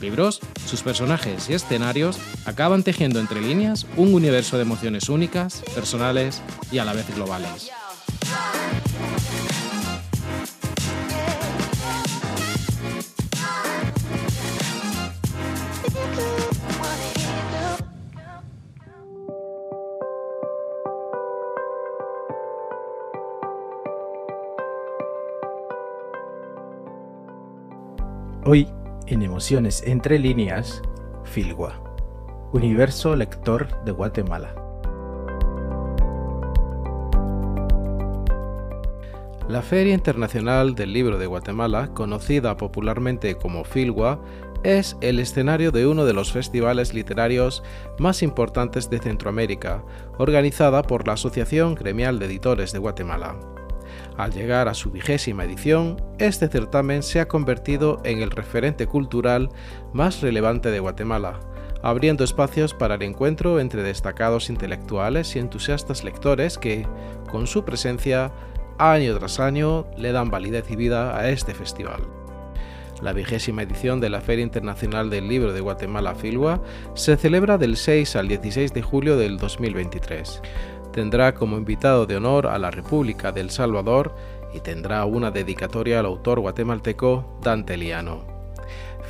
libros, sus personajes y escenarios acaban tejiendo entre líneas un universo de emociones únicas, personales y a la vez globales. En Emociones entre líneas, Filgua, Universo Lector de Guatemala. La Feria Internacional del Libro de Guatemala, conocida popularmente como Filgua, es el escenario de uno de los festivales literarios más importantes de Centroamérica, organizada por la Asociación Gremial de Editores de Guatemala. Al llegar a su vigésima edición, este certamen se ha convertido en el referente cultural más relevante de Guatemala, abriendo espacios para el encuentro entre destacados intelectuales y entusiastas lectores que, con su presencia, año tras año, le dan validez y vida a este festival. La vigésima edición de la Feria Internacional del Libro de Guatemala Filwa se celebra del 6 al 16 de julio del 2023 tendrá como invitado de honor a la República del Salvador y tendrá una dedicatoria al autor guatemalteco Dante Liano.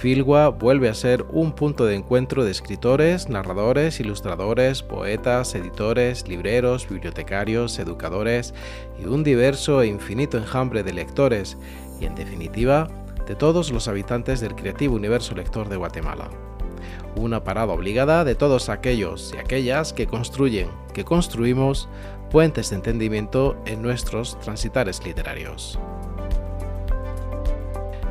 Filgua vuelve a ser un punto de encuentro de escritores, narradores, ilustradores, poetas, editores, libreros, bibliotecarios, educadores y un diverso e infinito enjambre de lectores y, en definitiva, de todos los habitantes del creativo universo lector de Guatemala una parada obligada de todos aquellos y aquellas que construyen, que construimos puentes de entendimiento en nuestros transitares literarios.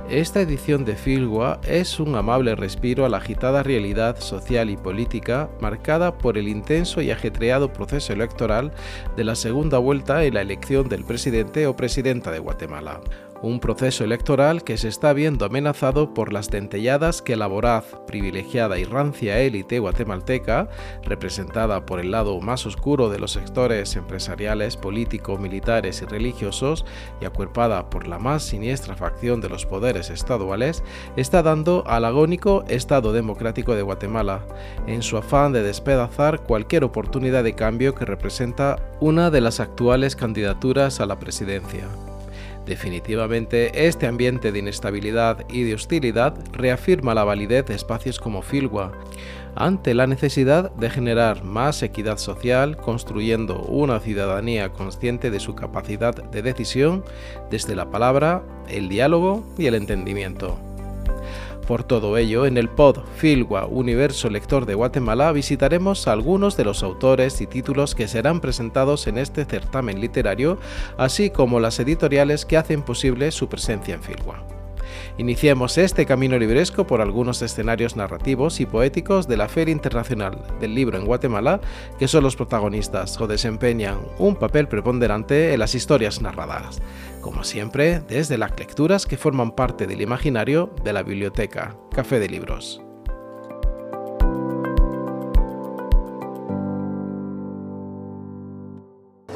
Esta edición de Filgua es un amable respiro a la agitada realidad social y política marcada por el intenso y ajetreado proceso electoral de la segunda vuelta en la elección del presidente o presidenta de Guatemala un proceso electoral que se está viendo amenazado por las dentelladas que la voraz, privilegiada y rancia élite guatemalteca, representada por el lado más oscuro de los sectores empresariales, políticos, militares y religiosos, y acuerpada por la más siniestra facción de los poderes estaduales, está dando al agónico Estado Democrático de Guatemala, en su afán de despedazar cualquier oportunidad de cambio que representa una de las actuales candidaturas a la presidencia. Definitivamente, este ambiente de inestabilidad y de hostilidad reafirma la validez de espacios como Filwa, ante la necesidad de generar más equidad social, construyendo una ciudadanía consciente de su capacidad de decisión desde la palabra, el diálogo y el entendimiento. Por todo ello, en el pod Filgua Universo Lector de Guatemala visitaremos algunos de los autores y títulos que serán presentados en este certamen literario, así como las editoriales que hacen posible su presencia en Filgua. Iniciemos este camino libresco por algunos escenarios narrativos y poéticos de la Feria Internacional del Libro en Guatemala, que son los protagonistas o desempeñan un papel preponderante en las historias narradas, como siempre desde las lecturas que forman parte del imaginario de la biblioteca Café de Libros.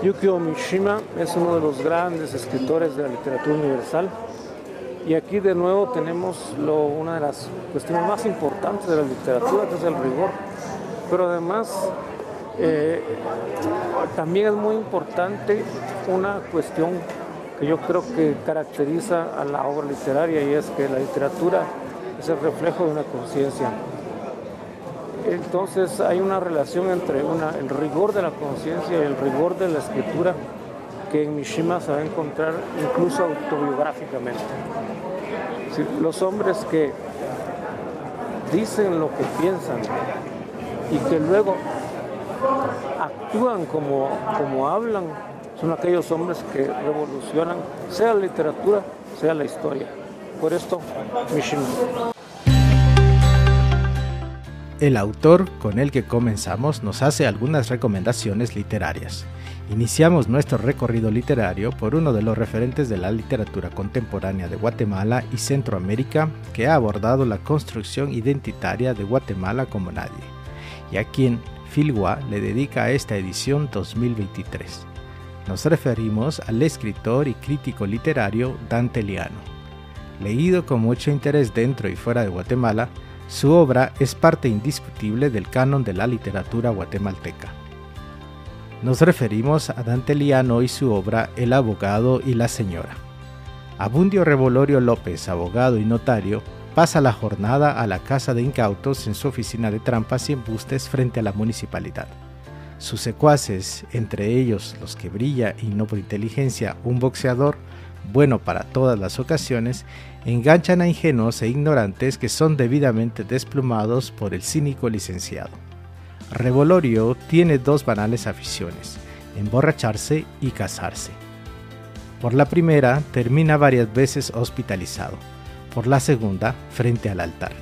Yukio Mishima es uno de los grandes escritores de la literatura universal y aquí de nuevo tenemos una de las cuestiones más importantes de la literatura, que es el rigor. Pero además eh, también es muy importante una cuestión que yo creo que caracteriza a la obra literaria y es que la literatura es el reflejo de una conciencia. Entonces hay una relación entre el rigor de la conciencia y el rigor de la escritura que en Mishima se va a encontrar incluso autobiográficamente. Los hombres que dicen lo que piensan y que luego actúan como, como hablan, son aquellos hombres que revolucionan, sea la literatura, sea la historia. Por esto, Mishima. El autor con el que comenzamos nos hace algunas recomendaciones literarias. Iniciamos nuestro recorrido literario por uno de los referentes de la literatura contemporánea de Guatemala y Centroamérica que ha abordado la construcción identitaria de Guatemala como nadie, y a quien Filgua le dedica esta edición 2023. Nos referimos al escritor y crítico literario Dante Liano. Leído con mucho interés dentro y fuera de Guatemala, su obra es parte indiscutible del canon de la literatura guatemalteca. Nos referimos a Dante Liano y su obra El abogado y la señora. Abundio Revolorio López, abogado y notario, pasa la jornada a la casa de incautos en su oficina de trampas y embustes frente a la municipalidad. Sus secuaces, entre ellos los que brilla y no por inteligencia un boxeador, bueno para todas las ocasiones, enganchan a ingenuos e ignorantes que son debidamente desplumados por el cínico licenciado. Revolorio tiene dos banales aficiones, emborracharse y casarse. Por la primera, termina varias veces hospitalizado, por la segunda, frente al altar.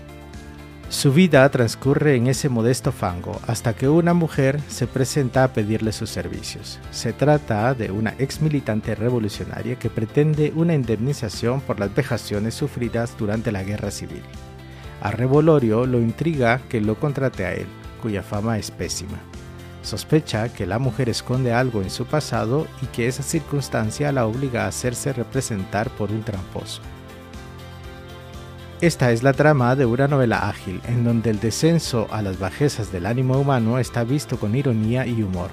Su vida transcurre en ese modesto fango hasta que una mujer se presenta a pedirle sus servicios. Se trata de una ex militante revolucionaria que pretende una indemnización por las vejaciones sufridas durante la guerra civil. A Revolorio lo intriga que lo contrate a él, cuya fama es pésima. Sospecha que la mujer esconde algo en su pasado y que esa circunstancia la obliga a hacerse representar por un tramposo. Esta es la trama de una novela ágil, en donde el descenso a las bajezas del ánimo humano está visto con ironía y humor.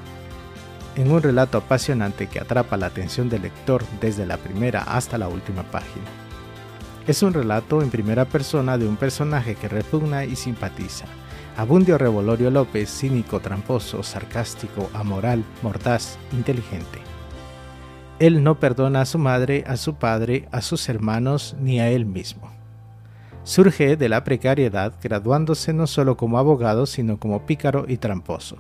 En un relato apasionante que atrapa la atención del lector desde la primera hasta la última página. Es un relato en primera persona de un personaje que repugna y simpatiza. Abundio Revolorio López, cínico, tramposo, sarcástico, amoral, mordaz, inteligente. Él no perdona a su madre, a su padre, a sus hermanos ni a él mismo surge de la precariedad, graduándose no solo como abogado, sino como pícaro y tramposo.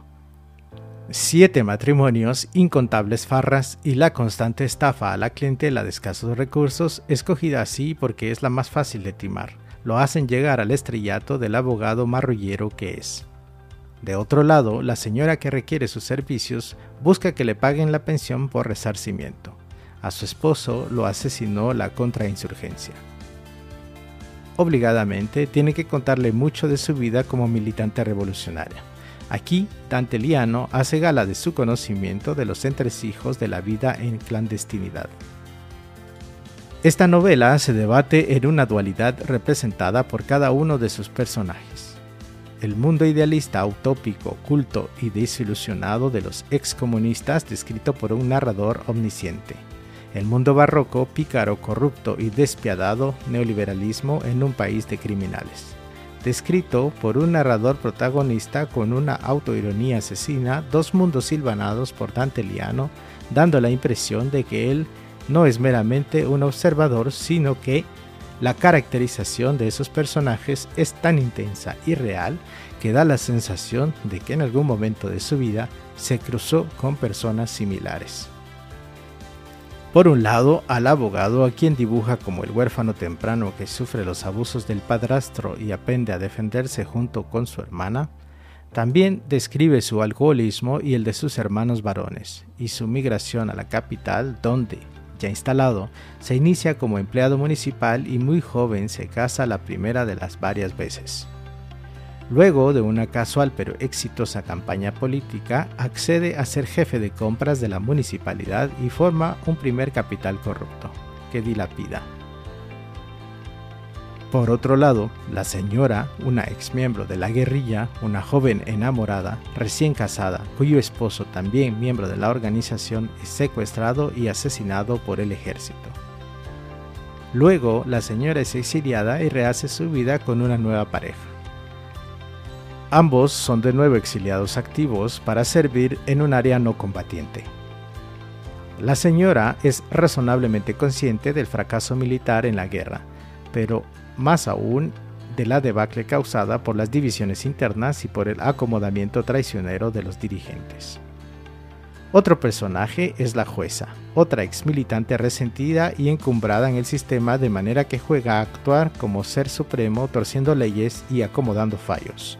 Siete matrimonios, incontables farras y la constante estafa a la clientela de escasos recursos, escogida así porque es la más fácil de timar, lo hacen llegar al estrellato del abogado marrullero que es. De otro lado, la señora que requiere sus servicios busca que le paguen la pensión por resarcimiento. A su esposo lo asesinó la contrainsurgencia obligadamente tiene que contarle mucho de su vida como militante revolucionaria. Aquí, Dante Liano hace gala de su conocimiento de los entresijos de la vida en clandestinidad. Esta novela se debate en una dualidad representada por cada uno de sus personajes. El mundo idealista, utópico, culto y desilusionado de los excomunistas descrito por un narrador omnisciente el mundo barroco, pícaro, corrupto y despiadado neoliberalismo en un país de criminales. Descrito por un narrador protagonista con una autoironía asesina, dos mundos silvanados por Dante Liano, dando la impresión de que él no es meramente un observador, sino que la caracterización de esos personajes es tan intensa y real que da la sensación de que en algún momento de su vida se cruzó con personas similares. Por un lado, al abogado a quien dibuja como el huérfano temprano que sufre los abusos del padrastro y aprende a defenderse junto con su hermana, también describe su alcoholismo y el de sus hermanos varones, y su migración a la capital, donde, ya instalado, se inicia como empleado municipal y muy joven se casa la primera de las varias veces. Luego de una casual pero exitosa campaña política, accede a ser jefe de compras de la municipalidad y forma un primer capital corrupto, que dilapida. Por otro lado, la señora, una ex miembro de la guerrilla, una joven enamorada, recién casada, cuyo esposo, también miembro de la organización, es secuestrado y asesinado por el ejército. Luego, la señora es exiliada y rehace su vida con una nueva pareja. Ambos son de nuevo exiliados activos para servir en un área no combatiente. La señora es razonablemente consciente del fracaso militar en la guerra, pero más aún de la debacle causada por las divisiones internas y por el acomodamiento traicionero de los dirigentes. Otro personaje es la jueza, otra ex militante resentida y encumbrada en el sistema de manera que juega a actuar como ser supremo torciendo leyes y acomodando fallos.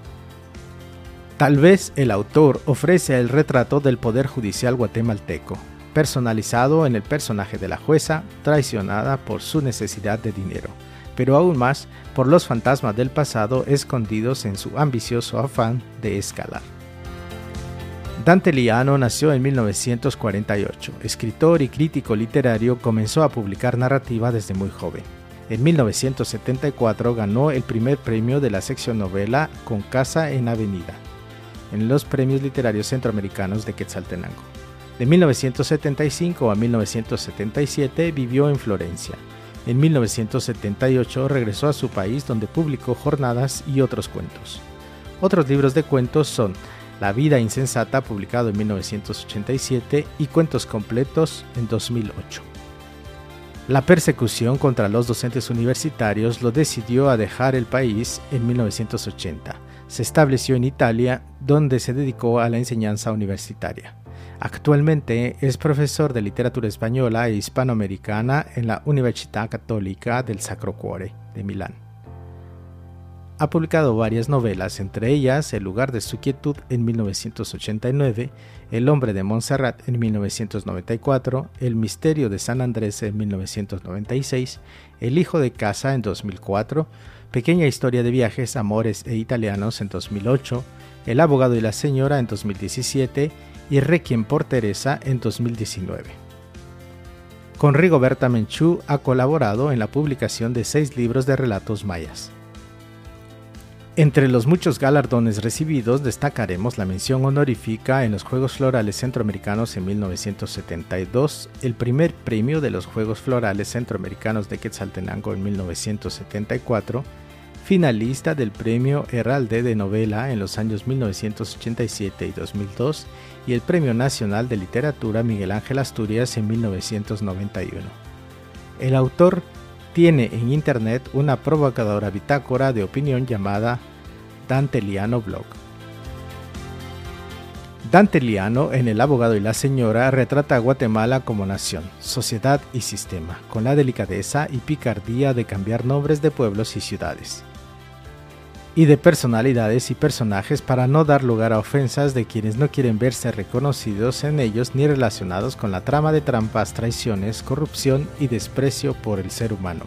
Tal vez el autor ofrece el retrato del poder judicial guatemalteco, personalizado en el personaje de la jueza, traicionada por su necesidad de dinero, pero aún más por los fantasmas del pasado escondidos en su ambicioso afán de escalar. Dante Liano nació en 1948. Escritor y crítico literario, comenzó a publicar narrativa desde muy joven. En 1974 ganó el primer premio de la sección novela con Casa en Avenida, en los Premios Literarios Centroamericanos de Quetzaltenango. De 1975 a 1977 vivió en Florencia. En 1978 regresó a su país donde publicó jornadas y otros cuentos. Otros libros de cuentos son La vida insensata, publicado en 1987, y Cuentos completos en 2008. La persecución contra los docentes universitarios lo decidió a dejar el país en 1980. Se estableció en Italia, donde se dedicó a la enseñanza universitaria. Actualmente es profesor de literatura española e hispanoamericana en la Universidad Católica del Sacro Cuore de Milán. Ha publicado varias novelas, entre ellas El lugar de su quietud en 1989, El hombre de Montserrat en 1994, El misterio de San Andrés en 1996, El hijo de casa en 2004, Pequeña historia de viajes, amores e italianos en 2008, El abogado y la señora en 2017 y Requiem por Teresa en 2019. Con Rigoberta Menchú ha colaborado en la publicación de seis libros de relatos mayas. Entre los muchos galardones recibidos destacaremos la mención honorífica en los Juegos Florales Centroamericanos en 1972, el primer premio de los Juegos Florales Centroamericanos de Quetzaltenango en 1974, finalista del premio Heralde de Novela en los años 1987 y 2002 y el Premio Nacional de Literatura Miguel Ángel Asturias en 1991. El autor tiene en internet una provocadora bitácora de opinión llamada Dante Liano Blog. Dante Liano, en El abogado y la señora, retrata a Guatemala como nación, sociedad y sistema, con la delicadeza y picardía de cambiar nombres de pueblos y ciudades, y de personalidades y personajes para no dar lugar a ofensas de quienes no quieren verse reconocidos en ellos ni relacionados con la trama de trampas, traiciones, corrupción y desprecio por el ser humano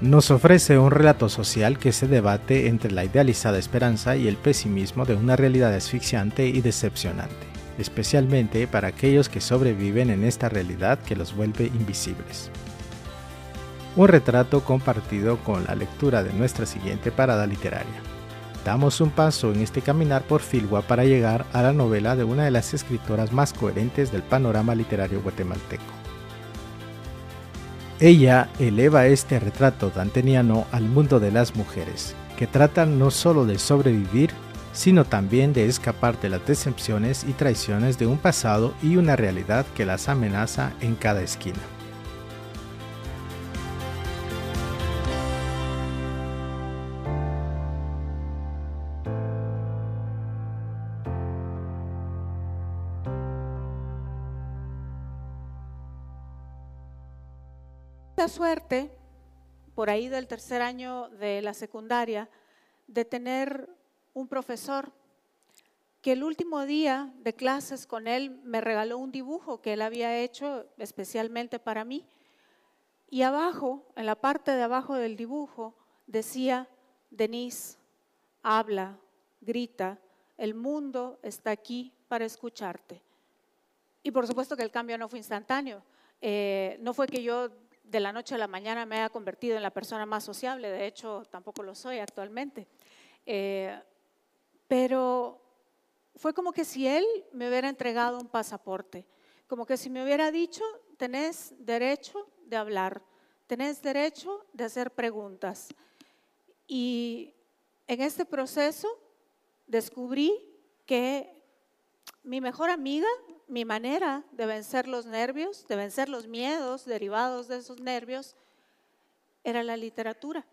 nos ofrece un relato social que se debate entre la idealizada esperanza y el pesimismo de una realidad asfixiante y decepcionante, especialmente para aquellos que sobreviven en esta realidad que los vuelve invisibles. Un retrato compartido con la lectura de nuestra siguiente parada literaria. Damos un paso en este caminar por Filgua para llegar a la novela de una de las escritoras más coherentes del panorama literario guatemalteco. Ella eleva este retrato danteniano al mundo de las mujeres, que tratan no solo de sobrevivir, sino también de escapar de las decepciones y traiciones de un pasado y una realidad que las amenaza en cada esquina. Suerte, por ahí del tercer año de la secundaria, de tener un profesor que el último día de clases con él me regaló un dibujo que él había hecho especialmente para mí. Y abajo, en la parte de abajo del dibujo, decía, Denise, habla, grita, el mundo está aquí para escucharte. Y por supuesto que el cambio no fue instantáneo. Eh, no fue que yo de la noche a la mañana me haya convertido en la persona más sociable, de hecho tampoco lo soy actualmente. Eh, pero fue como que si él me hubiera entregado un pasaporte, como que si me hubiera dicho, tenés derecho de hablar, tenés derecho de hacer preguntas. Y en este proceso descubrí que mi mejor amiga, mi manera de vencer los nervios, de vencer los miedos derivados de esos nervios, era la literatura.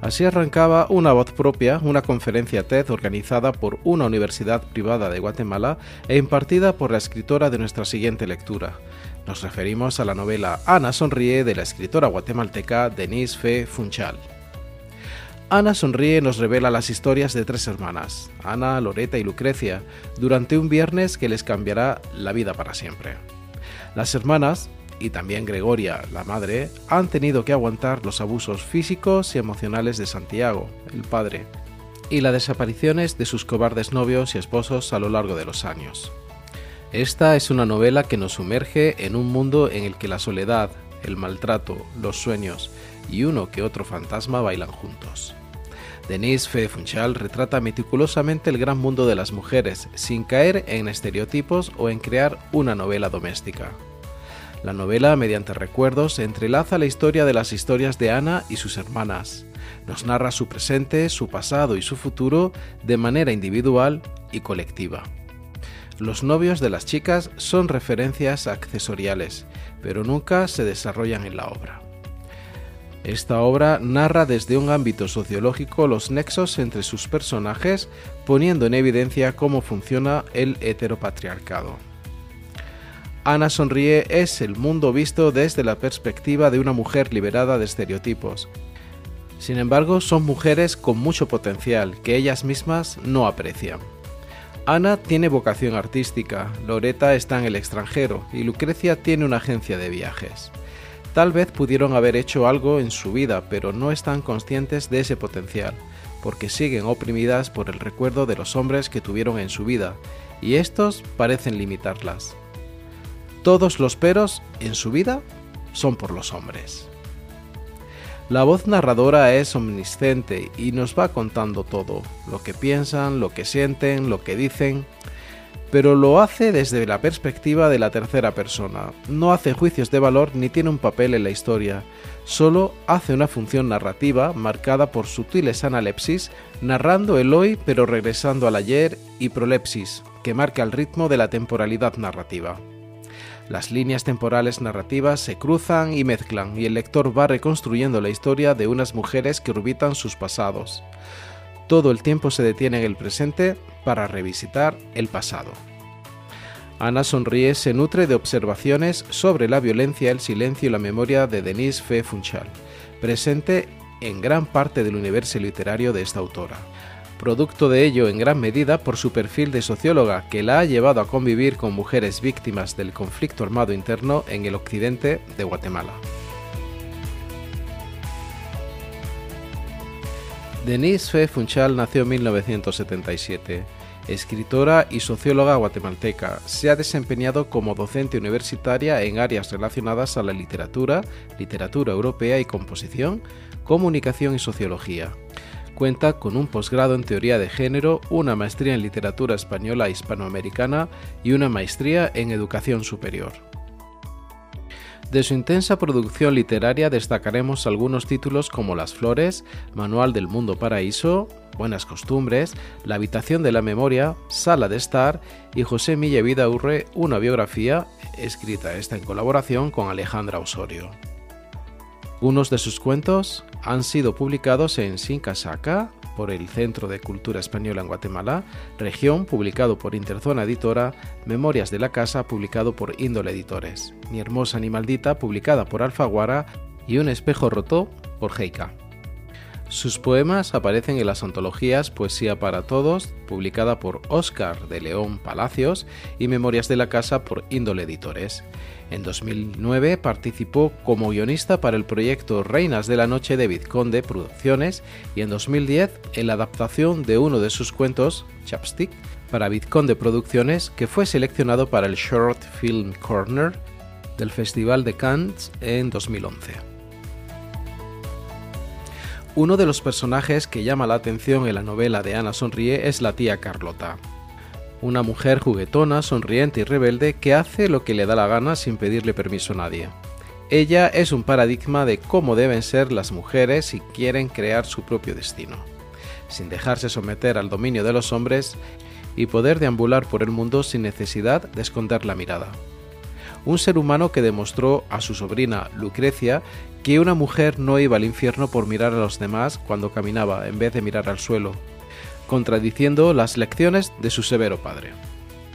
Así arrancaba Una voz propia, una conferencia TED organizada por una universidad privada de Guatemala e impartida por la escritora de nuestra siguiente lectura, Nos referimos a la novela Ana Sonríe de la escritora guatemalteca Denise Fe Funchal. Ana Sonríe nos revela las historias de tres hermanas, Ana, Loreta y Lucrecia, durante un viernes que les cambiará la vida para siempre. Las hermanas, y también Gregoria, la madre, han tenido que aguantar los abusos físicos y emocionales de Santiago, el padre, y las desapariciones de sus cobardes novios y esposos a lo largo de los años. Esta es una novela que nos sumerge en un mundo en el que la soledad, el maltrato, los sueños y uno que otro fantasma bailan juntos. Denise Fe Funchal retrata meticulosamente el gran mundo de las mujeres, sin caer en estereotipos o en crear una novela doméstica. La novela, mediante recuerdos, entrelaza la historia de las historias de Ana y sus hermanas. Nos narra su presente, su pasado y su futuro de manera individual y colectiva. Los novios de las chicas son referencias accesoriales, pero nunca se desarrollan en la obra. Esta obra narra desde un ámbito sociológico los nexos entre sus personajes, poniendo en evidencia cómo funciona el heteropatriarcado. Ana Sonríe es el mundo visto desde la perspectiva de una mujer liberada de estereotipos. Sin embargo, son mujeres con mucho potencial que ellas mismas no aprecian. Ana tiene vocación artística, Loreta está en el extranjero y Lucrecia tiene una agencia de viajes. Tal vez pudieron haber hecho algo en su vida, pero no están conscientes de ese potencial, porque siguen oprimidas por el recuerdo de los hombres que tuvieron en su vida, y estos parecen limitarlas. Todos los peros en su vida son por los hombres. La voz narradora es omnisciente y nos va contando todo, lo que piensan, lo que sienten, lo que dicen, pero lo hace desde la perspectiva de la tercera persona. No hace juicios de valor ni tiene un papel en la historia, solo hace una función narrativa marcada por sutiles analepsis, narrando el hoy pero regresando al ayer y prolepsis, que marca el ritmo de la temporalidad narrativa. Las líneas temporales narrativas se cruzan y mezclan y el lector va reconstruyendo la historia de unas mujeres que orbitan sus pasados. Todo el tiempo se detiene en el presente para revisitar el pasado. Ana Sonríe se nutre de observaciones sobre la violencia, el silencio y la memoria de Denise Fe Funchal, presente en gran parte del universo literario de esta autora producto de ello en gran medida por su perfil de socióloga que la ha llevado a convivir con mujeres víctimas del conflicto armado interno en el occidente de Guatemala. Denise Fe Funchal nació en 1977. Escritora y socióloga guatemalteca, se ha desempeñado como docente universitaria en áreas relacionadas a la literatura, literatura europea y composición, comunicación y sociología. Cuenta con un posgrado en teoría de género, una maestría en literatura española e hispanoamericana y una maestría en educación superior. De su intensa producción literaria destacaremos algunos títulos como Las Flores, Manual del Mundo Paraíso, Buenas Costumbres, La Habitación de la Memoria, Sala de Estar y José Milla Vidaurre, una biografía escrita esta en colaboración con Alejandra Osorio. Unos de sus cuentos han sido publicados en Sincasaca por el Centro de Cultura Española en Guatemala, Región, publicado por Interzona Editora, Memorias de la Casa, publicado por Índole Editores, Mi Hermosa ni Maldita, publicada por Alfaguara, y Un Espejo Roto, por Heika. Sus poemas aparecen en las antologías Poesía para Todos, publicada por Óscar de León Palacios, y Memorias de la Casa por Índole Editores. En 2009 participó como guionista para el proyecto Reinas de la Noche de Vizconde Producciones y en 2010 en la adaptación de uno de sus cuentos, Chapstick, para Vizconde Producciones, que fue seleccionado para el Short Film Corner del Festival de Cannes en 2011. Uno de los personajes que llama la atención en la novela de Ana Sonríe es la tía Carlota una mujer juguetona, sonriente y rebelde que hace lo que le da la gana sin pedirle permiso a nadie. Ella es un paradigma de cómo deben ser las mujeres si quieren crear su propio destino, sin dejarse someter al dominio de los hombres y poder deambular por el mundo sin necesidad de esconder la mirada. Un ser humano que demostró a su sobrina Lucrecia que una mujer no iba al infierno por mirar a los demás cuando caminaba en vez de mirar al suelo, contradiciendo las lecciones de su severo padre.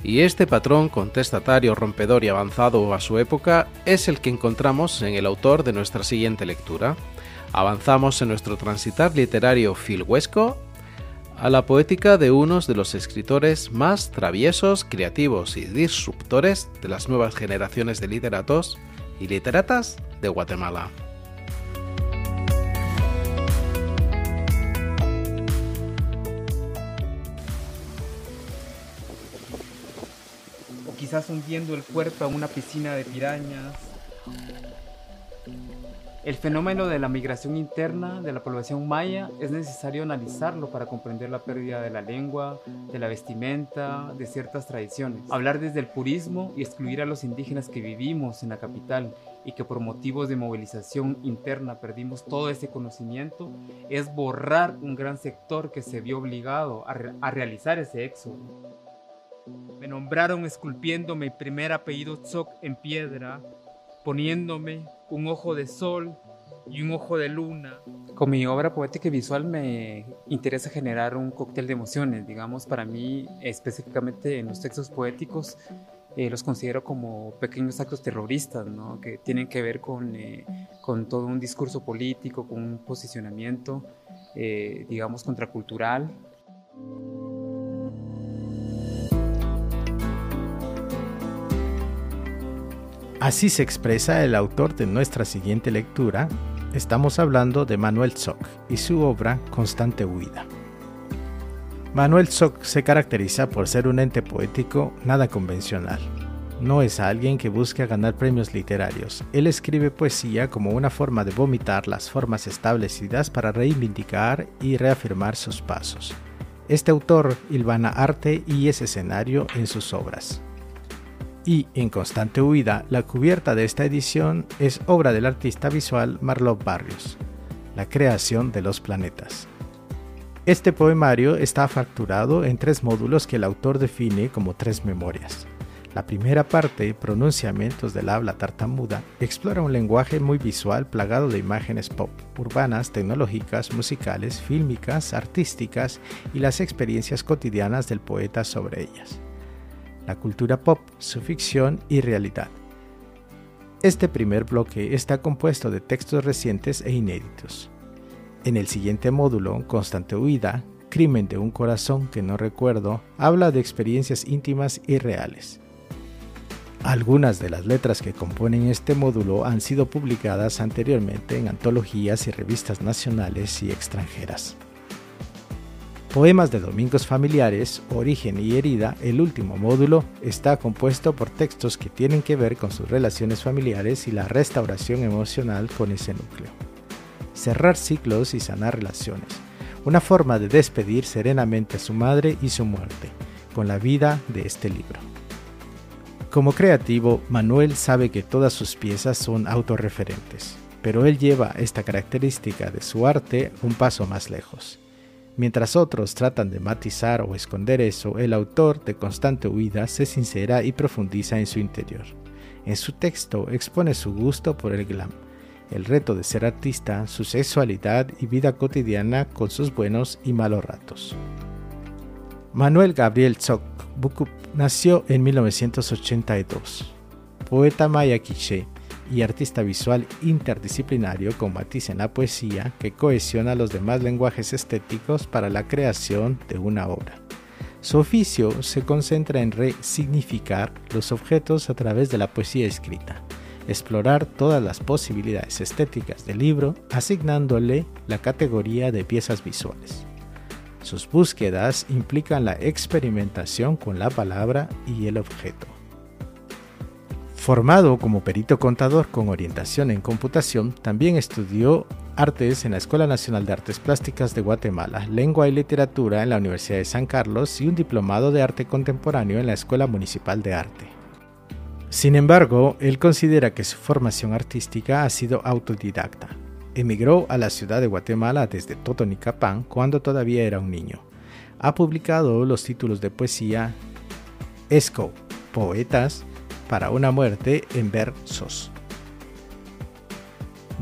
Y este patrón contestatario, rompedor y avanzado a su época es el que encontramos en el autor de nuestra siguiente lectura. Avanzamos en nuestro transitar literario filhuesco a la poética de unos de los escritores más traviesos, creativos y disruptores de las nuevas generaciones de literatos y literatas de Guatemala. quizás hundiendo el cuerpo en una piscina de pirañas. El fenómeno de la migración interna de la población maya es necesario analizarlo para comprender la pérdida de la lengua, de la vestimenta, de ciertas tradiciones. Hablar desde el purismo y excluir a los indígenas que vivimos en la capital y que por motivos de movilización interna perdimos todo ese conocimiento es borrar un gran sector que se vio obligado a, realizar ese éxodo. Me nombraron esculpiendo mi primer apellido Tzok en piedra, poniéndome un ojo de sol y un ojo de luna. Con mi obra poética y visual me interesa generar un cóctel de emociones, digamos, para mí específicamente en los textos poéticos eh, los considero como pequeños actos terroristas, ¿no? que tienen que ver con, eh, con, todo un discurso político, con un posicionamiento, eh, digamos, contracultural. Así se expresa el autor de nuestra siguiente lectura. Estamos hablando de Manuel Zoc y su obra Constante Huida. Manuel Zoc se caracteriza por ser un ente poético nada convencional. No es alguien que busque ganar premios literarios. Él escribe poesía como una forma de vomitar las formas establecidas para reivindicar y reafirmar sus pasos. Este autor hilvana arte y ese escenario en sus obras y En constante huida, la cubierta de esta edición es obra del artista visual Marlon Barrios, La creación de los planetas. Este poemario está facturado en tres módulos que el autor define como tres memorias. La primera parte, Pronunciamientos del habla tartamuda, explora un lenguaje muy visual plagado de imágenes pop, urbanas, tecnológicas, musicales, fílmicas, artísticas y las experiencias cotidianas del poeta sobre ellas la cultura pop, su ficción y realidad. Este primer bloque está compuesto de textos recientes e inéditos. En el siguiente módulo, Constante Huida, Crimen de un corazón que no recuerdo, habla de experiencias íntimas y reales. Algunas de las letras que componen este módulo han sido publicadas anteriormente en antologías y revistas nacionales y extranjeras. Poemas de Domingos Familiares, Origen y Herida, el último módulo, está compuesto por textos que tienen que ver con sus relaciones familiares y la restauración emocional con ese núcleo. Cerrar ciclos y sanar relaciones, una forma de despedir serenamente a su madre y su muerte, con la vida de este libro. Como creativo, Manuel sabe que todas sus piezas son autorreferentes, pero él lleva esta característica de su arte un paso más lejos Mientras otros tratan de matizar o esconder eso, el autor de Constante Huida se sincera y profundiza en su interior. En su texto expone su gusto por el glam, el reto de ser artista, su sexualidad y vida cotidiana con sus buenos y malos ratos. Manuel Gabriel Tzok Bukup nació en 1982. Poeta maya quiché, y artista visual interdisciplinario con matiz en la poesía que cohesiona los demás lenguajes estéticos para la creación de una obra. Su oficio se concentra en resignificar los objetos a través de la poesía escrita, explorar todas las posibilidades estéticas del libro, asignándole la categoría de piezas visuales. Sus búsquedas implican la experimentación con la palabra y el objeto. Formado como perito contador con orientación en computación, también estudió artes en la Escuela Nacional de Artes Plásticas de Guatemala, lengua y literatura en la Universidad de San Carlos y un diplomado de arte contemporáneo en la Escuela Municipal de Arte. Sin embargo, él considera que su formación artística ha sido autodidacta. Emigró a la ciudad de Guatemala desde Totonicapán cuando todavía era un niño. Ha publicado los títulos de poesía Esco, Poetas, para una muerte en versos.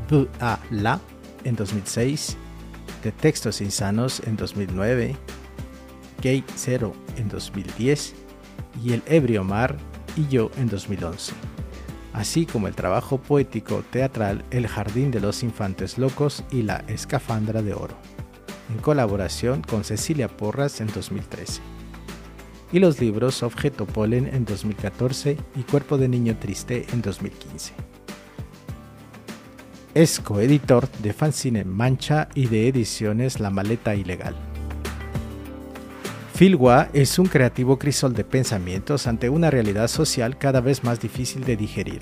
Bu a la en 2006, De Textos Insanos en 2009, Gay Zero en 2010 y El ebrio mar y yo en 2011, así como el trabajo poético teatral El jardín de los infantes locos y La escafandra de oro, en colaboración con Cecilia Porras en 2013 y los libros Objeto Polen en 2014 y Cuerpo de Niño Triste en 2015. Es coeditor de Fanzine Mancha y de ediciones La Maleta Ilegal. Filwa es un creativo crisol de pensamientos ante una realidad social cada vez más difícil de digerir.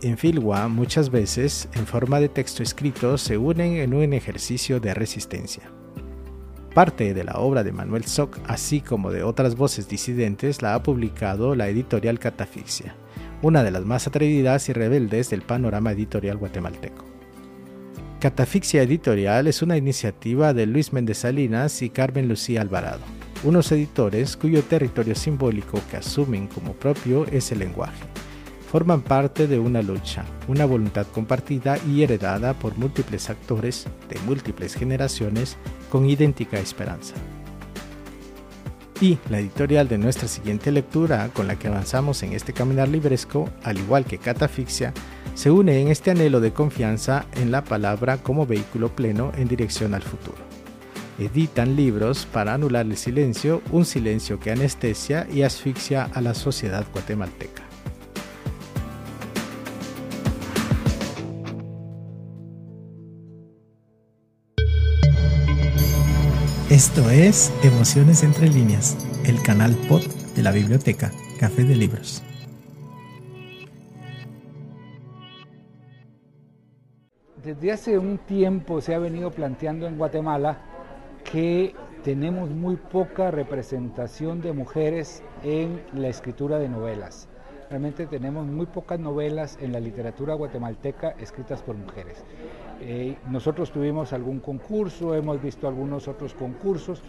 En Filwa muchas veces, en forma de texto escrito, se unen en un ejercicio de resistencia. Parte de la obra de Manuel Soc, así como de otras voces disidentes, la ha publicado la editorial Catafixia, una de las más atrevidas y rebeldes del panorama editorial guatemalteco. Catafixia Editorial es una iniciativa de Luis Méndez Salinas y Carmen Lucía Alvarado unos editores cuyo territorio simbólico que asumen como propio es el lenguaje. Forman parte de una lucha, una voluntad compartida y heredada por múltiples actores de múltiples generaciones con idéntica esperanza. Y la editorial de nuestra siguiente lectura, con la que avanzamos en este caminar libresco, al igual que Catafixia, se une en este anhelo de confianza en la palabra como vehículo pleno en dirección al futuro editan libros para anular el silencio, un silencio que anestesia y asfixia a la sociedad guatemalteca. Esto es Emociones entre líneas, el canal pod de la biblioteca Café de Libros. Desde hace un tiempo se ha venido planteando en Guatemala que tenemos muy poca representación de mujeres en la escritura de novelas. Realmente tenemos muy pocas novelas en la literatura guatemalteca escritas por mujeres. Eh, nosotros tuvimos algún concurso, hemos visto algunos otros concursos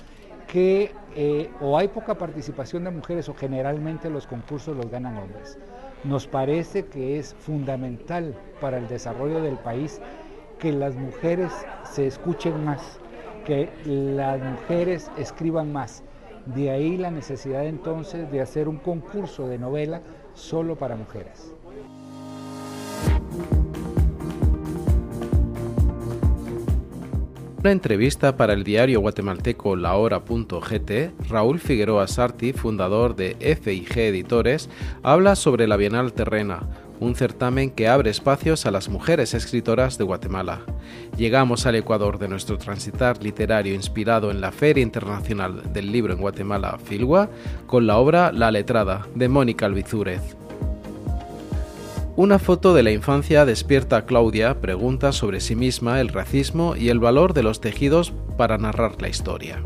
que eh, o hay poca participación de mujeres o generalmente los concursos los ganan hombres. Nos parece que es fundamental para el desarrollo del país que las mujeres se escuchen más, que las mujeres escriban más. De ahí la necesidad entonces de hacer un concurso de novela solo para mujeres. Una entrevista para el diario guatemalteco lahora.gt, Raúl Figueroa Sarti, fundador de FIG Editores, habla sobre la Bienal Terrena, un certamen que abre espacios a las mujeres escritoras de Guatemala. Llegamos al Ecuador de nuestro transitar literario inspirado en la Feria Internacional del Libro en Guatemala, Filgua, con la obra La Letrada, de Mónica Albizúrez. Una foto de la infancia despierta a Claudia pregunta sobre sí misma, el racismo y el valor de los tejidos para narrar la historia.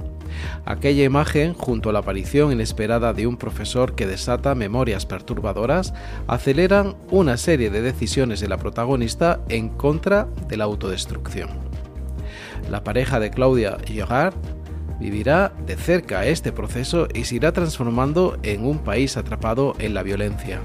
Aquella imagen, junto a la aparición inesperada de un profesor que desata memorias perturbadoras, aceleran una serie de decisiones de la protagonista en contra de la autodestrucción. La pareja de Claudia y Gerard vivirá de cerca este proceso y se irá transformando en un país atrapado en la violencia.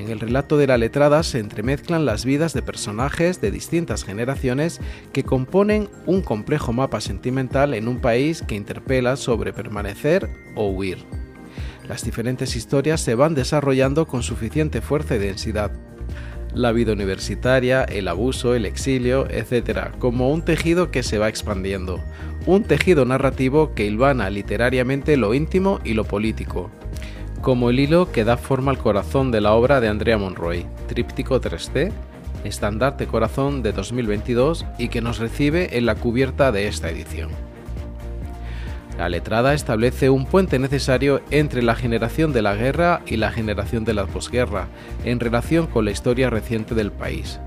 En el relato de la letrada se entremezclan las vidas de personajes de distintas generaciones que componen un complejo mapa sentimental en un país que interpela sobre permanecer o huir. Las diferentes historias se van desarrollando con suficiente fuerza y densidad. La vida universitaria, el abuso, el exilio, etc., como un tejido que se va expandiendo, un tejido narrativo que hilvana literariamente lo íntimo y lo político, como el hilo que da forma al corazón de la obra de Andrea Monroy, Tríptico 3D, estandarte corazón de 2022 y que nos recibe en la cubierta de esta edición. La letrada establece un puente necesario entre la generación de la guerra y la generación de la posguerra en relación con la historia reciente del país.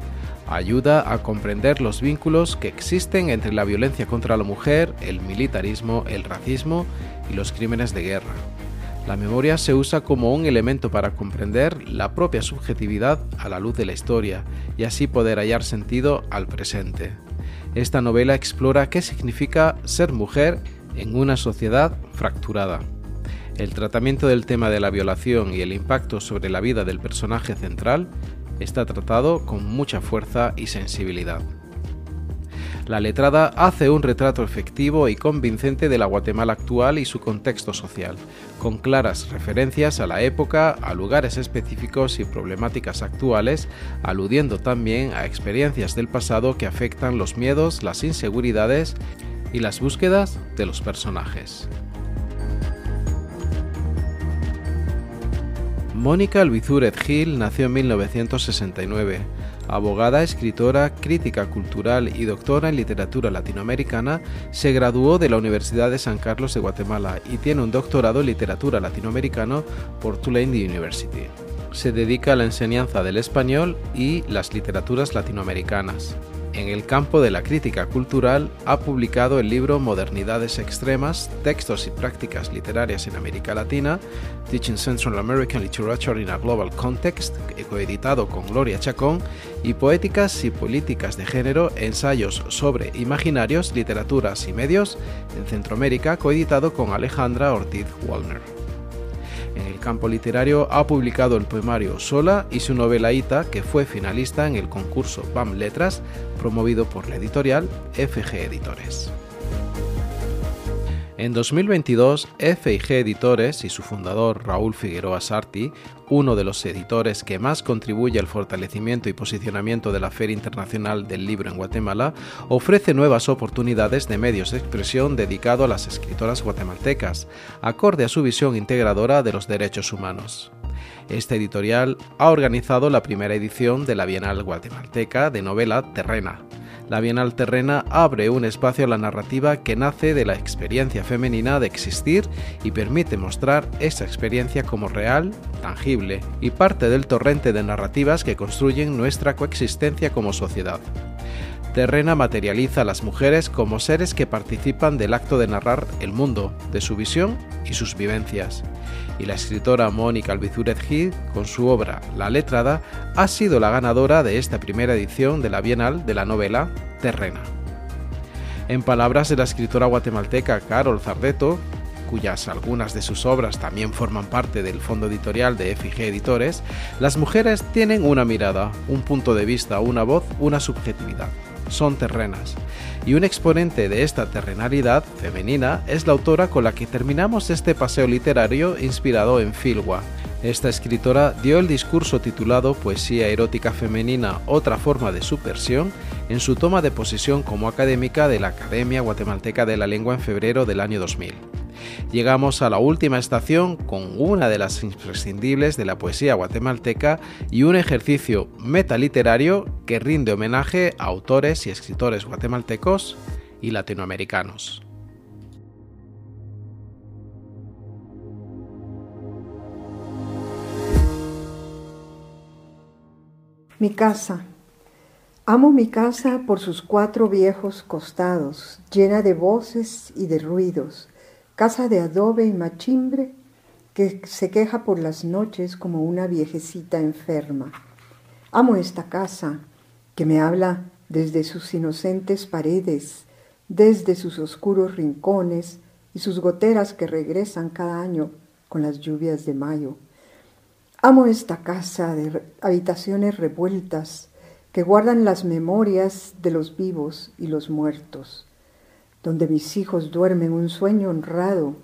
Ayuda a comprender los vínculos que existen entre la violencia contra la mujer, el militarismo, el racismo y los crímenes de guerra. La memoria se usa como un elemento para comprender la propia subjetividad a la luz de la historia y así poder hallar sentido al presente. Esta novela explora qué significa ser mujer en una sociedad fracturada. El tratamiento del tema de la violación y el impacto sobre la vida del personaje central está tratado con mucha fuerza y sensibilidad. La letrada hace un retrato efectivo y convincente de la Guatemala actual y su contexto social, con claras referencias a la época, a lugares específicos y problemáticas actuales, aludiendo también a experiencias del pasado que afectan los miedos, las inseguridades y las búsquedas de los personajes. Mónica Albizuret Gil nació en 1969. Abogada, escritora, crítica cultural y doctora en literatura latinoamericana, se graduó de la Universidad de San Carlos de Guatemala y tiene un doctorado en literatura latinoamericano por Tulane University. Se dedica a la enseñanza del español y las literaturas latinoamericanas. En el campo de la crítica cultural ha publicado el libro Modernidades Extremas, Textos y Prácticas Literarias en América Latina, Teaching Central American Literature in a Global Context, coeditado con Gloria Chacón, y Poéticas y Políticas de Género, Ensayos sobre Imaginarios, Literaturas y Medios en Centroamérica, coeditado con Alejandra Ortiz Wallner. En el campo literario ha publicado el poemario Sola y su novela Ita, que fue finalista en el concurso BAM Letras, promovido por la editorial FG Editores. En 2022, FIG Editores y su fundador Raúl Figueroa Sarti, uno de los editores que más contribuye al fortalecimiento y posicionamiento de la Feria Internacional del Libro en Guatemala, ofrece nuevas oportunidades de medios de expresión dedicado a las escritoras guatemaltecas, acorde a su visión integradora de los derechos humanos. Este editorial ha organizado la primera edición de la Bienal Guatemalteca de novela Terrena, la Bienal Terrena abre un espacio a la narrativa que nace de la experiencia femenina de existir y permite mostrar esa experiencia como real, tangible y parte del torrente de narrativas que construyen nuestra coexistencia como sociedad. Terrena materializa a las mujeres como seres que participan del acto de narrar el mundo, de su visión y sus vivencias y la escritora Mónica Albizuret Gil, con su obra La Letrada, ha sido la ganadora de esta primera edición de la Bienal de la novela Terrena. En palabras de la escritora guatemalteca Carol Zardeto, cuyas algunas de sus obras también forman parte del fondo editorial de FG Editores, las mujeres tienen una mirada, un punto de vista, una voz, una subjetividad. Son terrenas y un exponente de esta terrenalidad femenina es la autora con la que terminamos este paseo literario inspirado en Filwa. Esta escritora dio el discurso titulado Poesía erótica femenina, otra forma de subversión, en su toma de posición como académica de la Academia Guatemalteca de la Lengua en febrero del año 2000. Llegamos a la última estación con una de las imprescindibles de la poesía guatemalteca y un ejercicio metaliterario que rinde homenaje a autores y escritores guatemaltecos y latinoamericanos. Mi casa. Amo mi casa por sus cuatro viejos costados, llena de voces y de ruidos, casa de adobe y machimbre que se queja por las noches como una viejecita enferma. Amo esta casa que me habla desde sus inocentes paredes, desde sus oscuros rincones y sus goteras que regresan cada año con las lluvias de mayo. Amo esta casa de habitaciones revueltas que guardan las memorias de los vivos y los muertos donde mis hijos duermen un sueño honrado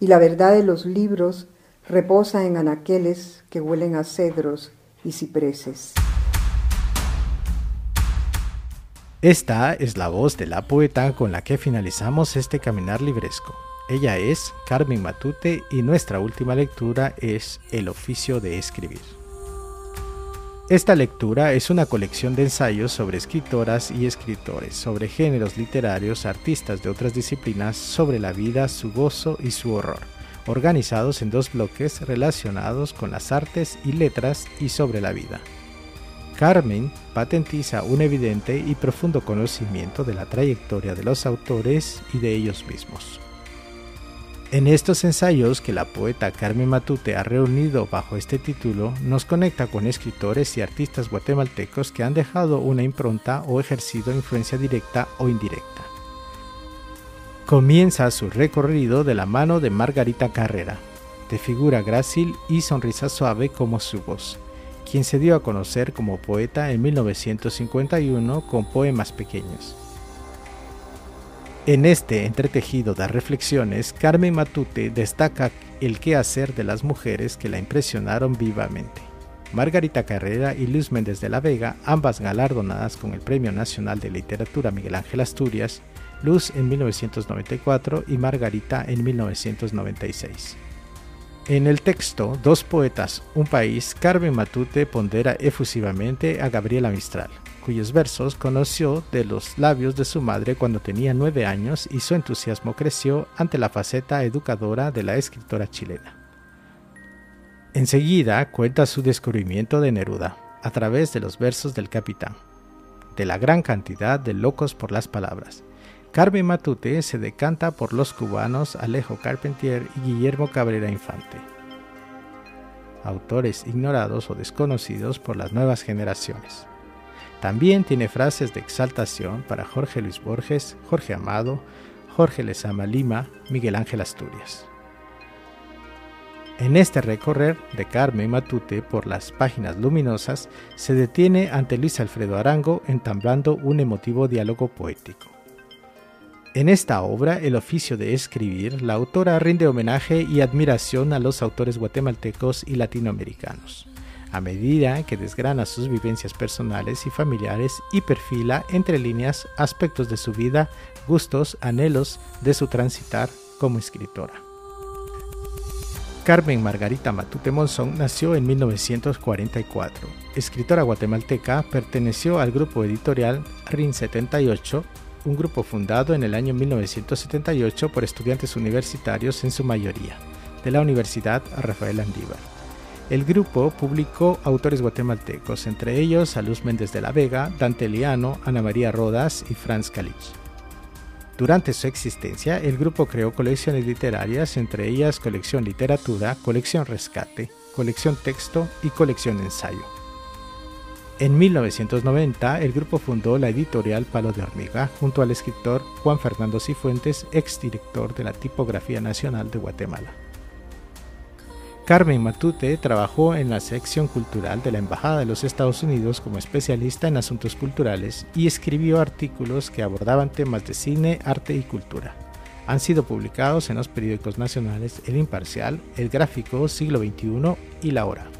y la verdad de los libros reposa en anaqueles que huelen a cedros y cipreses. Esta es la voz de la poeta con la que finalizamos este caminar libresco. Ella es Carmen Matute y nuestra última lectura es El oficio de escribir. Esta lectura es una colección de ensayos sobre escritoras y escritores, sobre géneros literarios, artistas de otras disciplinas, sobre la vida, su gozo y su horror, organizados en dos bloques relacionados con las artes y letras y sobre la vida. Carmen patentiza un evidente y profundo conocimiento de la trayectoria de los autores y de ellos mismos. En estos ensayos que la poeta Carmen Matute ha reunido bajo este título, nos conecta con escritores y artistas guatemaltecos que han dejado una impronta o ejercido influencia directa o indirecta. Comienza su recorrido de la mano de Margarita Carrera, de figura grácil y sonrisa suave como su voz, quien se dio a conocer como poeta en 1951 con poemas pequeños. En este entretejido de reflexiones, Carmen Matute destaca el quehacer de las mujeres que la impresionaron vivamente. Margarita Carrera y Luz Méndez de la Vega, ambas galardonadas con el Premio Nacional de Literatura Miguel Ángel Asturias, Luz en 1994 y Margarita en 1996. En el texto Dos poetas, un país, Carmen Matute pondera efusivamente a Gabriela Mistral, cuyos versos conoció de los labios de su madre cuando tenía nueve años y su entusiasmo creció ante la faceta educadora de la escritora chilena. Enseguida cuenta su descubrimiento de Neruda, a través de los versos del capitán, de la gran cantidad de locos por las palabras. Carmen Matute se decanta por los cubanos Alejo Carpentier y Guillermo Cabrera Infante, autores ignorados o desconocidos por las nuevas generaciones. También tiene frases de exaltación para Jorge Luis Borges, Jorge Amado, Jorge Lezama Lima, Miguel Ángel Asturias. En este recorrer de Carmen Matute por las páginas luminosas, se detiene ante Luis Alfredo Arango entablando un emotivo diálogo poético. En esta obra, El oficio de escribir, la autora rinde homenaje y admiración a los autores guatemaltecos y latinoamericanos a medida que desgrana sus vivencias personales y familiares y perfila entre líneas aspectos de su vida, gustos, anhelos de su transitar como escritora. Carmen Margarita Matute Monzón nació en 1944. Escritora guatemalteca, perteneció al grupo editorial RIN 78, un grupo fundado en el año 1978 por estudiantes universitarios en su mayoría, de la Universidad Rafael Andívar. El grupo publicó autores guatemaltecos, entre ellos a Luz Méndez de la Vega, Dante Liano, Ana María Rodas y Franz Kalich. Durante su existencia, el grupo creó colecciones literarias, entre ellas Colección Literatura, Colección Rescate, Colección Texto y Colección Ensayo. En 1990, el grupo fundó la editorial Palo de Hormiga junto al escritor Juan Fernando Cifuentes, exdirector de la Tipografía Nacional de Guatemala. Carmen Matute trabajó en la sección cultural de la Embajada de los Estados Unidos como especialista en asuntos culturales y escribió artículos que abordaban temas de cine, arte y cultura. Han sido publicados en los periódicos nacionales El Imparcial, El Gráfico, Siglo XXI y La Hora.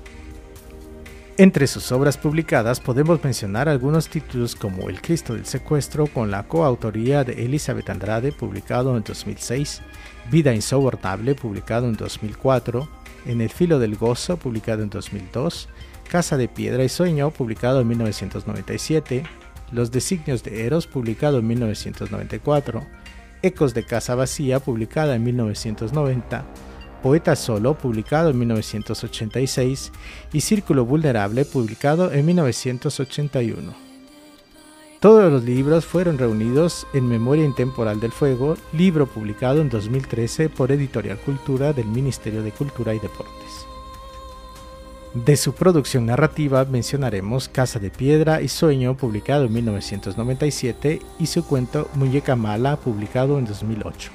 Entre sus obras publicadas podemos mencionar algunos títulos como El Cristo del Secuestro con la coautoría de Elizabeth Andrade publicado en 2006, Vida Insobornable publicado en 2004, en El filo del gozo, publicado en 2002, Casa de Piedra y Sueño, publicado en 1997, Los designios de Eros, publicado en 1994, Ecos de Casa Vacía, publicada en 1990, Poeta Solo, publicado en 1986, y Círculo Vulnerable, publicado en 1981. Todos los libros fueron reunidos en Memoria Intemporal del Fuego, libro publicado en 2013 por Editorial Cultura del Ministerio de Cultura y Deportes. De su producción narrativa mencionaremos Casa de Piedra y Sueño, publicado en 1997, y su cuento Muñeca Mala, publicado en 2008.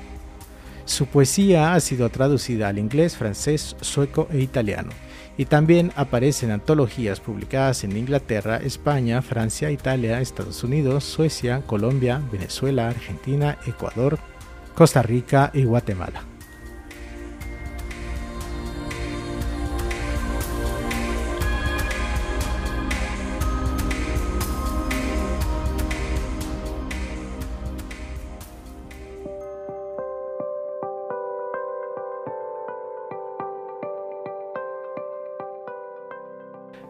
Su poesía ha sido traducida al inglés, francés, sueco e italiano y también aparecen antologías publicadas en Inglaterra, España, Francia, Italia, Estados Unidos, Suecia, Colombia, Venezuela, Argentina, Ecuador, Costa Rica y Guatemala.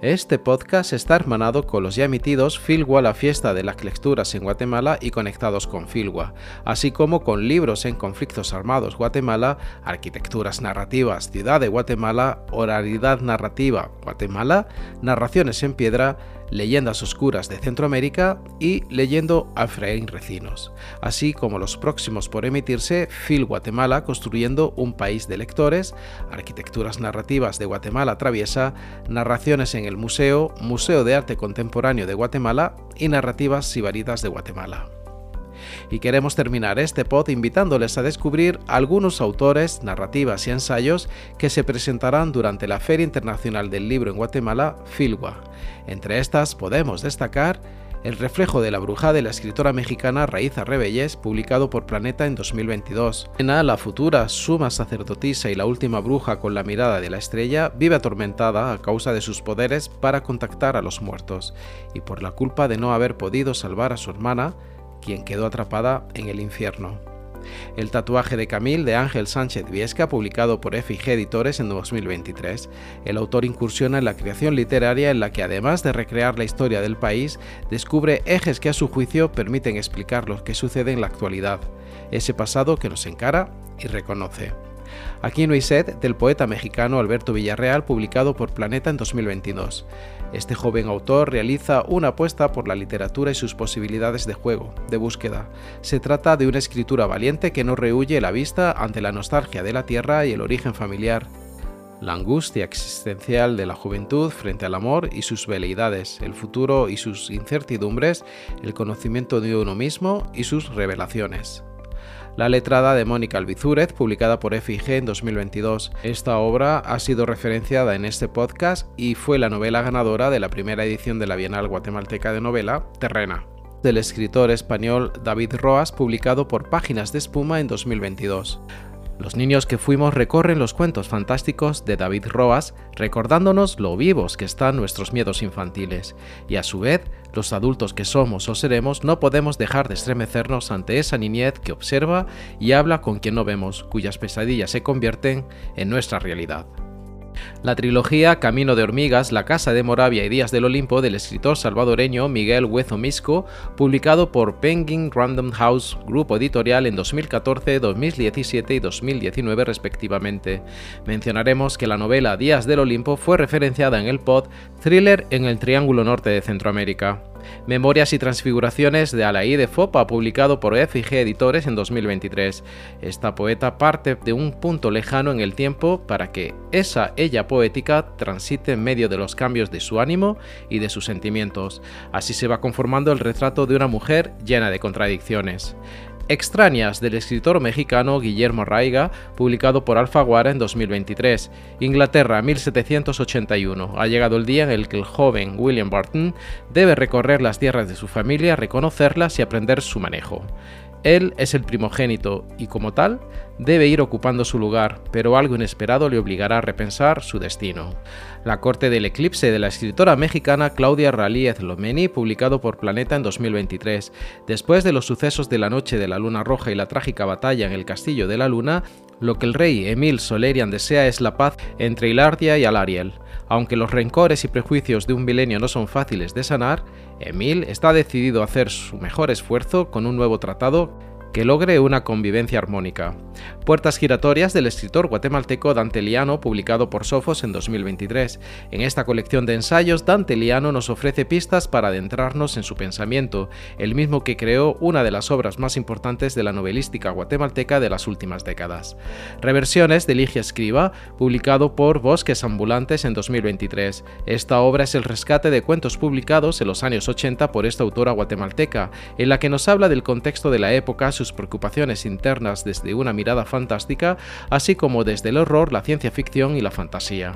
Este podcast está hermanado con los ya emitidos Filgua la fiesta de las lecturas en Guatemala y conectados con Filgua, así como con libros en conflictos armados Guatemala, arquitecturas narrativas Ciudad de Guatemala, oralidad narrativa Guatemala, narraciones en piedra, Leyendas Oscuras de Centroamérica y Leyendo a Efraín Recinos, así como los próximos por emitirse Phil Guatemala Construyendo un País de Lectores, Arquitecturas Narrativas de Guatemala Traviesa, Narraciones en el Museo, Museo de Arte Contemporáneo de Guatemala y Narrativas Sibaridas de Guatemala y queremos terminar este pod invitándoles a descubrir algunos autores, narrativas y ensayos que se presentarán durante la Feria Internacional del Libro en Guatemala, FILGUA. Entre estas podemos destacar El reflejo de la bruja de la escritora mexicana Raíz Rebelles, publicado por Planeta en 2022. Ena, la futura suma sacerdotisa y la última bruja con la mirada de la estrella, vive atormentada a causa de sus poderes para contactar a los muertos, y por la culpa de no haber podido salvar a su hermana, quien quedó atrapada en el infierno. El tatuaje de Camille de Ángel Sánchez Viesca, publicado por FIG Editores en 2023. El autor incursiona en la creación literaria en la que, además de recrear la historia del país, descubre ejes que a su juicio permiten explicar lo que sucede en la actualidad, ese pasado que nos encara y reconoce. Aquí hay sed del poeta mexicano Alberto Villarreal, publicado por Planeta en 2022. Este joven autor realiza una apuesta por la literatura y sus posibilidades de juego, de búsqueda. Se trata de una escritura valiente que no rehuye la vista ante la nostalgia de la tierra y el origen familiar, la angustia existencial de la juventud frente al amor y sus veleidades, el futuro y sus incertidumbres, el conocimiento de uno mismo y sus revelaciones la letrada de Mónica Albizúrez, publicada por FIG en 2022. Esta obra ha sido referenciada en este podcast y fue la novela ganadora de la primera edición de la Bienal Guatemalteca de Novela, Terrena del escritor español David Roas, publicado por Páginas de Espuma en 2022. Los niños que fuimos recorren los cuentos fantásticos de David Roas, recordándonos lo vivos que están nuestros miedos infantiles, y a su vez, los adultos que somos o seremos no podemos dejar de estremecernos ante esa niñez que observa y habla con quien no vemos, cuyas pesadillas se convierten en nuestra realidad. La trilogía Camino de Hormigas, La Casa de Moravia y Días del Olimpo del escritor salvadoreño Miguel Huezo Misco, publicado por Penguin Random House, grupo editorial en 2014, 2017 y 2019 respectivamente. Mencionaremos que la novela Días del Olimpo fue referenciada en el pod Thriller en el Triángulo Norte de Centroamérica. Memorias y transfiguraciones de Alaí de Fopa, publicado por FIG Editores en 2023. Esta poeta parte de un punto lejano en el tiempo para que esa ella poética transite en medio de los cambios de su ánimo y de sus sentimientos. Así se va conformando el retrato de una mujer llena de contradicciones. Extrañas del escritor mexicano Guillermo Raiga, publicado por Alfaguara en 2023. Inglaterra, 1781. Ha llegado el día en el que el joven William Barton debe recorrer las tierras de su familia, reconocerlas y aprender su manejo. Él es el primogénito y como tal debe ir ocupando su lugar, pero algo inesperado le obligará a repensar su destino. La corte del eclipse de la escritora mexicana Claudia Ralíez Lomeni, publicado por Planeta en 2023. Después de los sucesos de la noche de la luna roja y la trágica batalla en el castillo de la luna, lo que el rey Emil Solerian desea es la paz entre Hilardia y Alariel. Aunque los rencores y prejuicios de un milenio no son fáciles de sanar, Emil está decidido a hacer su mejor esfuerzo con un nuevo tratado que logre una convivencia armónica. Puertas giratorias del escritor guatemalteco Dante Liano, publicado por Sofos en 2023. En esta colección de ensayos, Dante Liano nos ofrece pistas para adentrarnos en su pensamiento, el mismo que creó una de las obras más importantes de la novelística guatemalteca de las últimas décadas. Reversiones de Ligia Escriba, publicado por Bosques Ambulantes en 2023. Esta obra es el rescate de cuentos publicados en los años 80 por esta autora guatemalteca, en la que nos habla del contexto de la época, preocupaciones internas desde una mirada fantástica, así como desde el horror, la ciencia ficción y la fantasía.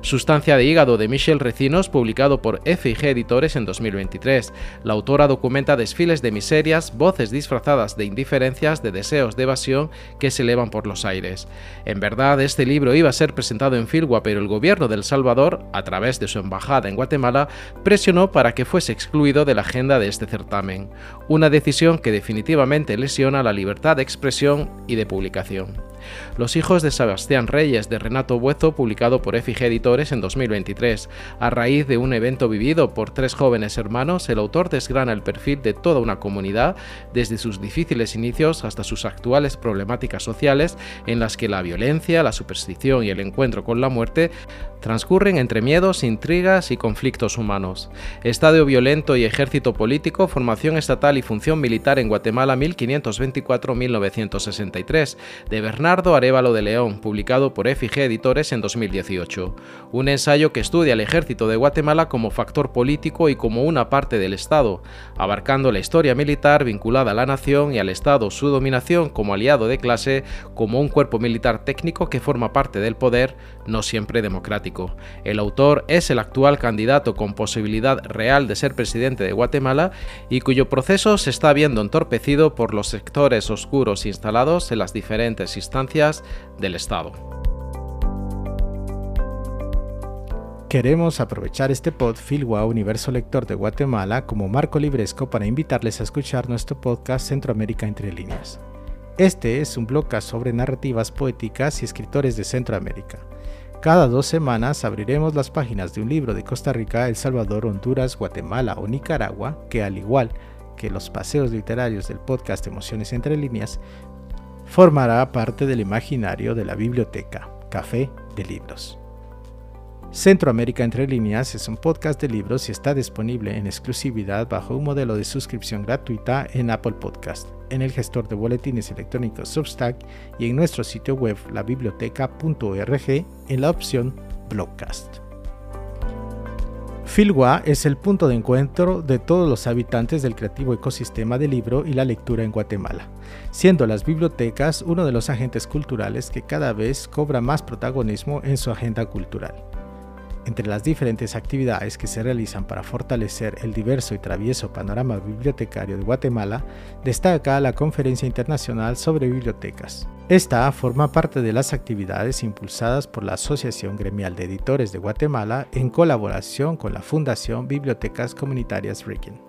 Sustancia de hígado de Michelle Recinos, publicado por FIG Editores en 2023. La autora documenta desfiles de miserias, voces disfrazadas de indiferencias, de deseos de evasión que se elevan por los aires. En verdad, este libro iba a ser presentado en Filgua, pero el gobierno de El Salvador, a través de su embajada en Guatemala, presionó para que fuese excluido de la agenda de este certamen. Una decisión que definitivamente lesiona la libertad de expresión y de publicación. Los hijos de Sebastián Reyes de Renato Buezo, publicado por FIG Editores en 2023. A raíz de un evento vivido por tres jóvenes hermanos, el autor desgrana el perfil de toda una comunidad, desde sus difíciles inicios hasta sus actuales problemáticas sociales, en las que la violencia, la superstición y el encuentro con la muerte transcurren entre miedos, intrigas y conflictos humanos. Estadio violento y ejército político, formación estatal y función militar en Guatemala 1500 1924-1963, de Bernardo Arevalo de León, publicado por FG Editores en 2018. Un ensayo que estudia al ejército de Guatemala como factor político y como una parte del Estado, abarcando la historia militar vinculada a la nación y al Estado, su dominación como aliado de clase, como un cuerpo militar técnico que forma parte del poder, no siempre democrático. El autor es el actual candidato con posibilidad real de ser presidente de Guatemala y cuyo proceso se está viendo entorpecido por los sectores oscuros instalados en las diferentes instancias del Estado. Queremos aprovechar este pod Filwa Universo Lector de Guatemala como marco libresco para invitarles a escuchar nuestro podcast Centroamérica entre líneas. Este es un blogcast sobre narrativas poéticas y escritores de Centroamérica. Cada dos semanas abriremos las páginas de un libro de Costa Rica, El Salvador, Honduras, Guatemala o Nicaragua, que al igual que los paseos literarios del podcast Emociones entre líneas, formará parte del imaginario de la biblioteca Café de Libros. Centroamérica Entre Líneas es un podcast de libros y está disponible en exclusividad bajo un modelo de suscripción gratuita en Apple Podcast, en el gestor de boletines electrónicos Substack y en nuestro sitio web labiblioteca.org en la opción Blogcast. Filwa es el punto de encuentro de todos los habitantes del creativo ecosistema del libro y la lectura en Guatemala, siendo las bibliotecas uno de los agentes culturales que cada vez cobra más protagonismo en su agenda cultural. Entre las diferentes actividades que se realizan para fortalecer el diverso y travieso panorama bibliotecario de Guatemala, destaca la Conferencia Internacional sobre Bibliotecas. Esta forma parte de las actividades impulsadas por la Asociación Gremial de Editores de Guatemala en colaboración con la Fundación Bibliotecas Comunitarias Ricken.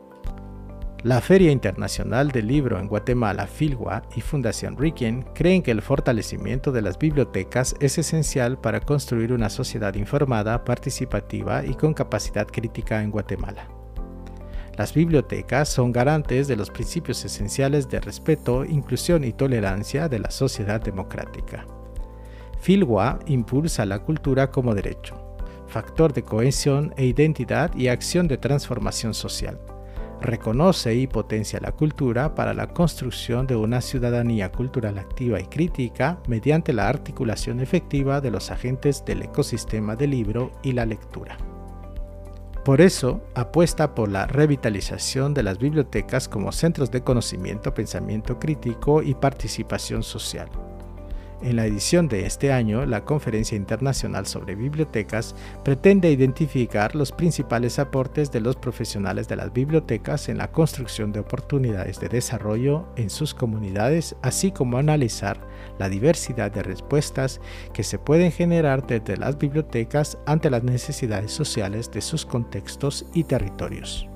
La Feria Internacional del Libro en Guatemala, Filwa y Fundación Riquien creen que el fortalecimiento de las bibliotecas es esencial para construir una sociedad informada, participativa y con capacidad crítica en Guatemala. Las bibliotecas son garantes de los principios esenciales de respeto, inclusión y tolerancia de la sociedad democrática. Filwa impulsa la cultura como derecho, factor de cohesión e identidad y acción de transformación social reconoce y potencia la cultura para la construcción de una ciudadanía cultural activa y crítica mediante la articulación efectiva de los agentes del ecosistema del libro y la lectura. Por eso, apuesta por la revitalización de las bibliotecas como centros de conocimiento, pensamiento crítico y participación social en la edición de este año, la Conferencia Internacional sobre Bibliotecas pretende identificar los principales aportes de los profesionales de las bibliotecas en la construcción de oportunidades de desarrollo en sus comunidades, así como analizar la diversidad de respuestas que se pueden generar desde las bibliotecas ante las necesidades sociales de sus contextos y territorios.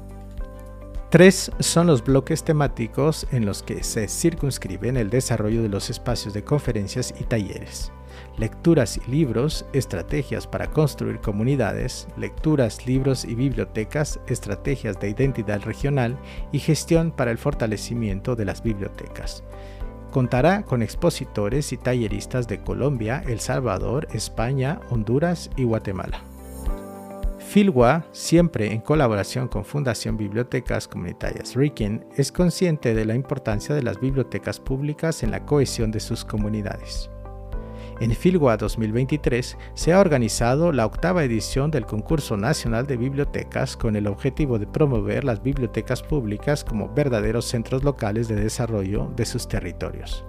Tres son los bloques temáticos en los que se circunscriben el desarrollo de los espacios de conferencias y talleres. Lecturas y libros, estrategias para construir comunidades, lecturas, libros y bibliotecas, estrategias de identidad regional y gestión para el fortalecimiento de las bibliotecas. Contará con expositores y talleristas de Colombia, El Salvador, España, Honduras y Guatemala. Filwa, siempre en colaboración con Fundación Bibliotecas Comunitarias Riken, es consciente de la importancia de las bibliotecas públicas en la cohesión de sus comunidades. En Filwa 2023 se ha organizado la octava edición del Concurso Nacional de Bibliotecas con el objetivo de promover las bibliotecas públicas como verdaderos centros locales de desarrollo de sus territorios.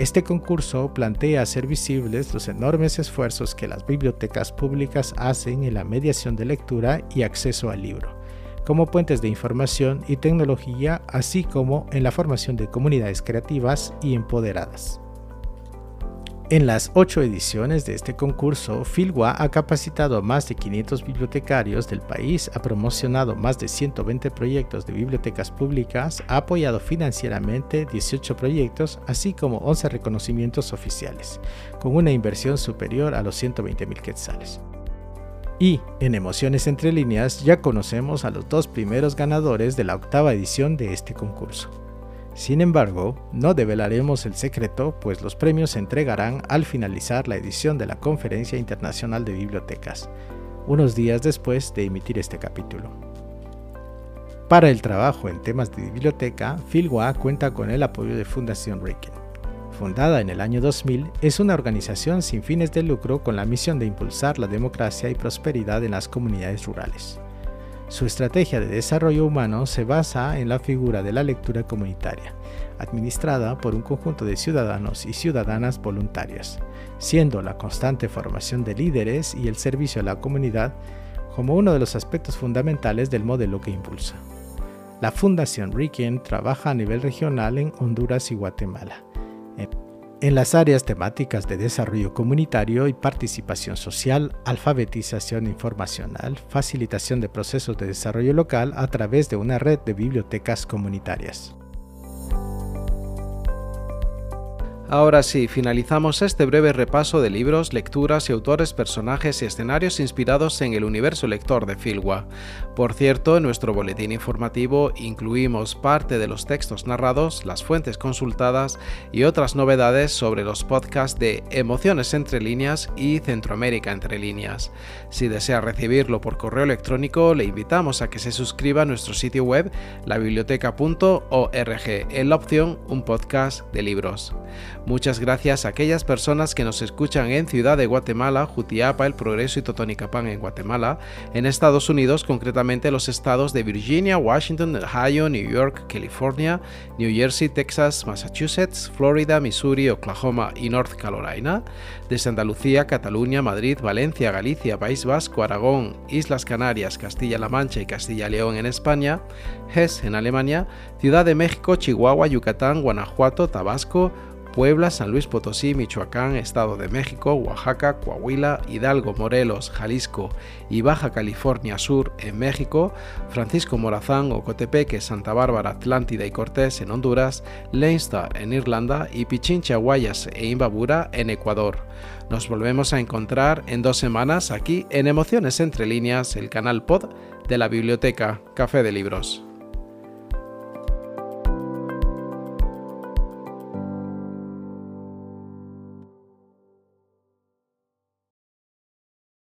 Este concurso plantea hacer visibles los enormes esfuerzos que las bibliotecas públicas hacen en la mediación de lectura y acceso al libro, como puentes de información y tecnología, así como en la formación de comunidades creativas y empoderadas. En las ocho ediciones de este concurso, Filwa ha capacitado a más de 500 bibliotecarios del país, ha promocionado más de 120 proyectos de bibliotecas públicas, ha apoyado financieramente 18 proyectos, así como 11 reconocimientos oficiales, con una inversión superior a los 120 mil quetzales. Y en Emociones entre líneas ya conocemos a los dos primeros ganadores de la octava edición de este concurso. Sin embargo, no develaremos el secreto, pues los premios se entregarán al finalizar la edición de la Conferencia Internacional de Bibliotecas, unos días después de emitir este capítulo. Para el trabajo en temas de biblioteca, Filwa cuenta con el apoyo de Fundación Riken. Fundada en el año 2000, es una organización sin fines de lucro con la misión de impulsar la democracia y prosperidad en las comunidades rurales. Su estrategia de desarrollo humano se basa en la figura de la lectura comunitaria, administrada por un conjunto de ciudadanos y ciudadanas voluntarias, siendo la constante formación de líderes y el servicio a la comunidad como uno de los aspectos fundamentales del modelo que impulsa. La Fundación Riken trabaja a nivel regional en Honduras y Guatemala, en las áreas temáticas de desarrollo comunitario y participación social, alfabetización informacional, facilitación de procesos de desarrollo local a través de una red de bibliotecas comunitarias. Ahora sí, finalizamos este breve repaso de libros, lecturas y autores, personajes y escenarios inspirados en el universo lector de Filwa. Por cierto, en nuestro boletín informativo incluimos parte de los textos narrados, las fuentes consultadas y otras novedades sobre los podcasts de Emociones entre líneas y Centroamérica entre líneas. Si desea recibirlo por correo electrónico, le invitamos a que se suscriba a nuestro sitio web labiblioteca.org en la opción Un podcast de libros. Muchas gracias a aquellas personas que nos escuchan en Ciudad de Guatemala, Jutiapa, El Progreso y Totonicapán en Guatemala, en Estados Unidos, concretamente los estados de Virginia, Washington, Ohio, New York, California, New Jersey, Texas, Massachusetts, Florida, Missouri, Oklahoma y North Carolina, desde Andalucía, Cataluña, Madrid, Valencia, Galicia, País Vasco, Aragón, Islas Canarias, Castilla-La Mancha y Castilla-León en España, Hesse en Alemania, Ciudad de México, Chihuahua, Yucatán, Guanajuato, Tabasco, Puebla, San Luis Potosí, Michoacán, Estado de México, Oaxaca, Coahuila, Hidalgo, Morelos, Jalisco y Baja California Sur en México, Francisco Morazán, Ocotepeque, Santa Bárbara, Atlántida y Cortés en Honduras, Leinster en Irlanda y Pichincha, Guayas e Imbabura en Ecuador. Nos volvemos a encontrar en dos semanas aquí en Emociones Entre Líneas, el canal pod de la biblioteca Café de Libros.